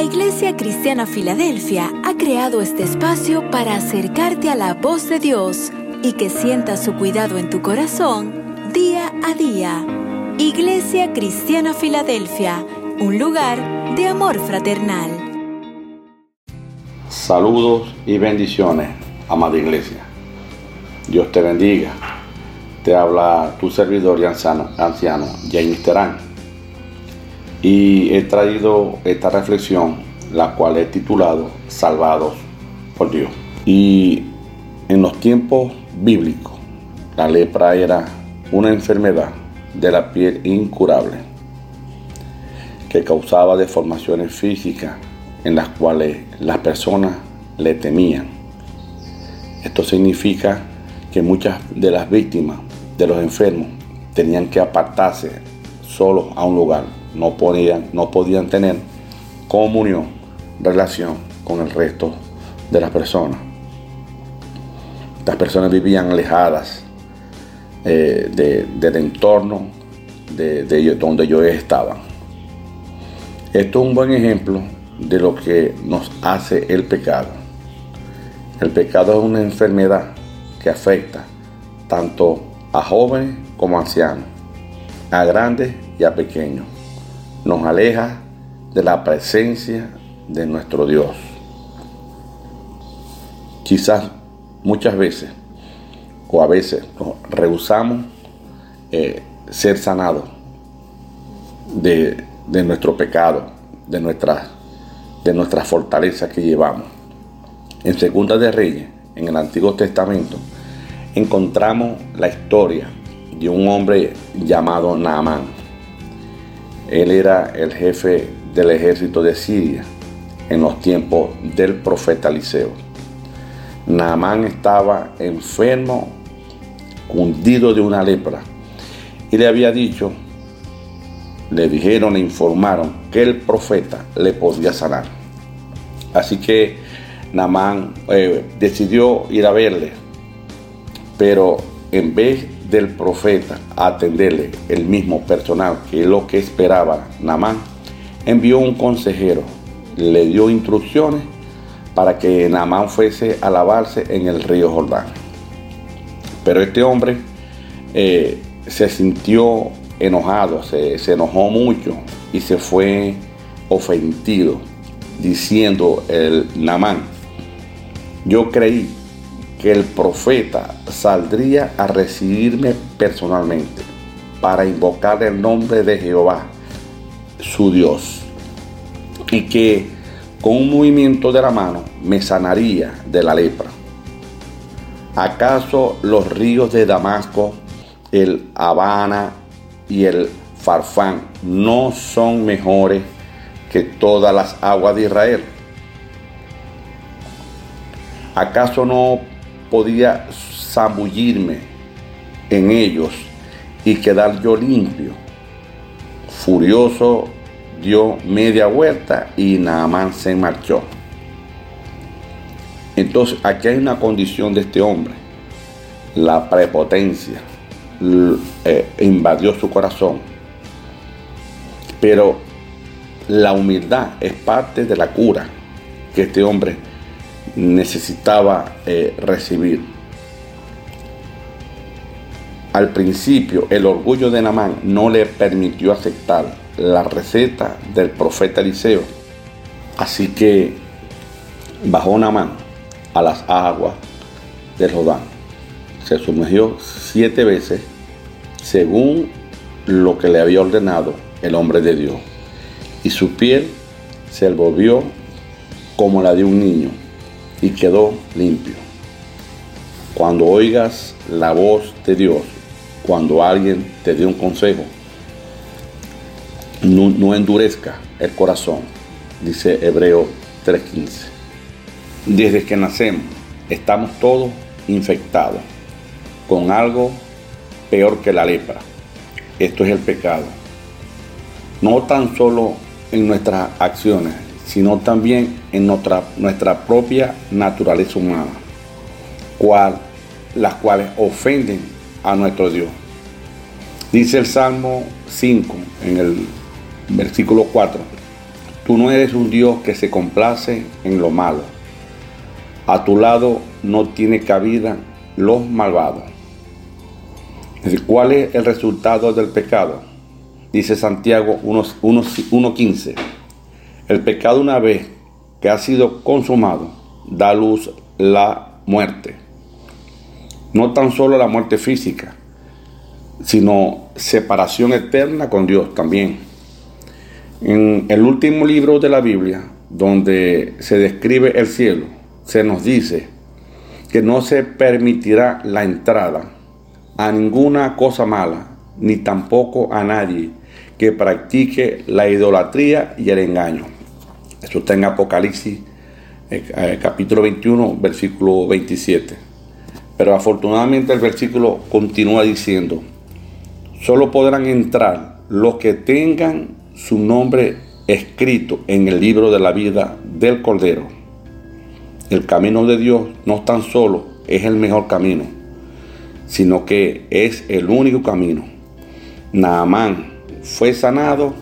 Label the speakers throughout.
Speaker 1: La Iglesia Cristiana Filadelfia ha creado este espacio para acercarte a la voz de Dios y que sientas su cuidado en tu corazón día a día. Iglesia Cristiana Filadelfia, un lugar de amor fraternal.
Speaker 2: Saludos y bendiciones, amada iglesia. Dios te bendiga. Te habla tu servidor y anciano, anciano James Terán. Y he traído esta reflexión, la cual he titulado Salvados por Dios. Y en los tiempos bíblicos, la lepra era una enfermedad de la piel incurable que causaba deformaciones físicas en las cuales las personas le temían. Esto significa que muchas de las víctimas de los enfermos tenían que apartarse solos a un lugar, no podían, no podían tener comunión, relación con el resto de las personas. Las personas vivían alejadas eh, del entorno de, de donde ellos estaban. Esto es un buen ejemplo de lo que nos hace el pecado. El pecado es una enfermedad que afecta tanto a jóvenes como a ancianos, a grandes y a pequeños. Nos aleja de la presencia de nuestro Dios. Quizás muchas veces o a veces nos rehusamos eh, ser sanados de, de, nuestro pecado, de nuestras de nuestra fortaleza que llevamos. En Segunda de Reyes, en el Antiguo Testamento, encontramos la historia de un hombre llamado Naamán. Él era el jefe del ejército de Siria en los tiempos del profeta Eliseo. Naamán estaba enfermo, hundido de una lepra, y le había dicho le dijeron, le informaron que el profeta le podía sanar. Así que Namán eh, decidió ir a verle, pero en vez del profeta atenderle el mismo personal que lo que esperaba Namán, envió un consejero, le dio instrucciones para que Namán fuese a lavarse en el río Jordán. Pero este hombre eh, se sintió enojado, se, enojó mucho y se fue ofendido, diciendo el Namán, yo creí que el profeta saldría a recibirme personalmente para invocar el nombre de Jehová, su Dios, y que con un movimiento de la mano me sanaría de la lepra. ¿Acaso los ríos de Damasco, el Habana, y el farfán no son mejores que todas las aguas de Israel? ¿Acaso no podía zambullirme en ellos y quedar yo limpio? Furioso dio media vuelta y Naamán se marchó. Entonces aquí hay una condición de este hombre, la prepotencia. Eh, invadió su corazón. Pero la humildad es parte de la cura que este hombre necesitaba eh, recibir. Al principio, el orgullo de Namán no le permitió aceptar la receta del profeta Eliseo. Así que bajó Namán a las aguas del Jordán se sumergió siete veces según lo que le había ordenado el hombre de Dios. Y su piel se volvió como la de un niño y quedó limpio. Cuando oigas la voz de Dios, cuando alguien te dé un consejo, no, endurezca el corazón, dice Hebreo 3:15. Desde que nacemos, estamos todos infectados con algo peor que la lepra. Esto es el pecado. No tan solo en nuestras acciones, sino también en nuestra, nuestra propia naturaleza humana, las cuales ofenden a nuestro Dios. Dice el Salmo 5 en el versículo 4, tú no eres un Dios que se complace en lo malo. A tu lado no tiene cabida los malvados. ¿Cuál es el resultado del pecado? Dice Santiago 1.15. El pecado una vez que ha sido consumado da luz la muerte. No tan solo la muerte física, sino separación eterna con Dios también. En el último libro de la Biblia, donde se describe el cielo, se nos dice que no se permitirá la entrada a ninguna cosa mala, ni tampoco a nadie que practique la idolatría y el engaño. Esto está en Apocalipsis eh, eh, capítulo 21, versículo 27. Pero afortunadamente el versículo continúa diciendo, solo podrán entrar los que tengan su nombre escrito en el libro de la vida del Cordero. El camino de Dios no tan solo es el mejor camino, sino que es el único camino. Naamán fue sanado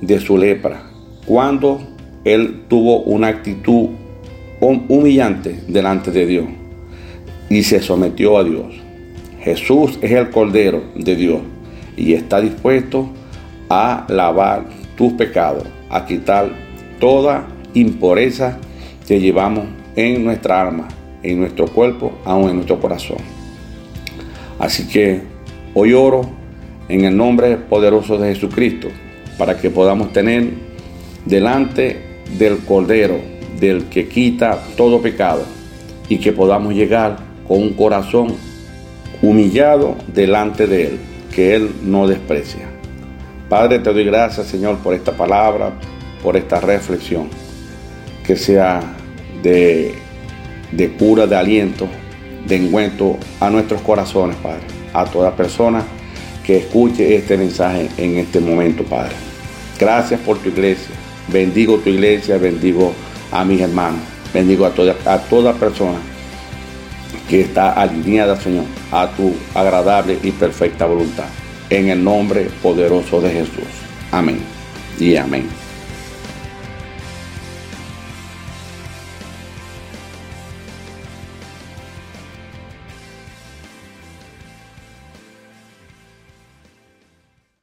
Speaker 2: de su lepra cuando él tuvo una actitud humillante delante de Dios y se sometió a Dios. Jesús es el Cordero de Dios y está dispuesto a lavar tus pecados, a quitar toda impureza que llevamos en nuestra alma, en nuestro cuerpo, aún en nuestro corazón. Así que hoy oro en el nombre poderoso de Jesucristo para que podamos tener delante del Cordero, del que quita todo pecado, y que podamos llegar con un corazón humillado delante de Él, que Él no desprecia. Padre, te doy gracias, Señor, por esta palabra, por esta reflexión, que sea de, de cura, de aliento, de encuentro a nuestros corazones, Padre, a toda persona que escuche este mensaje en este momento, Padre. Gracias por tu iglesia. Bendigo tu iglesia, bendigo a mis hermanos, bendigo a toda, a toda persona que está alineada, Señor, a tu agradable y perfecta voluntad. En el nombre poderoso de Jesús. Amén y amén.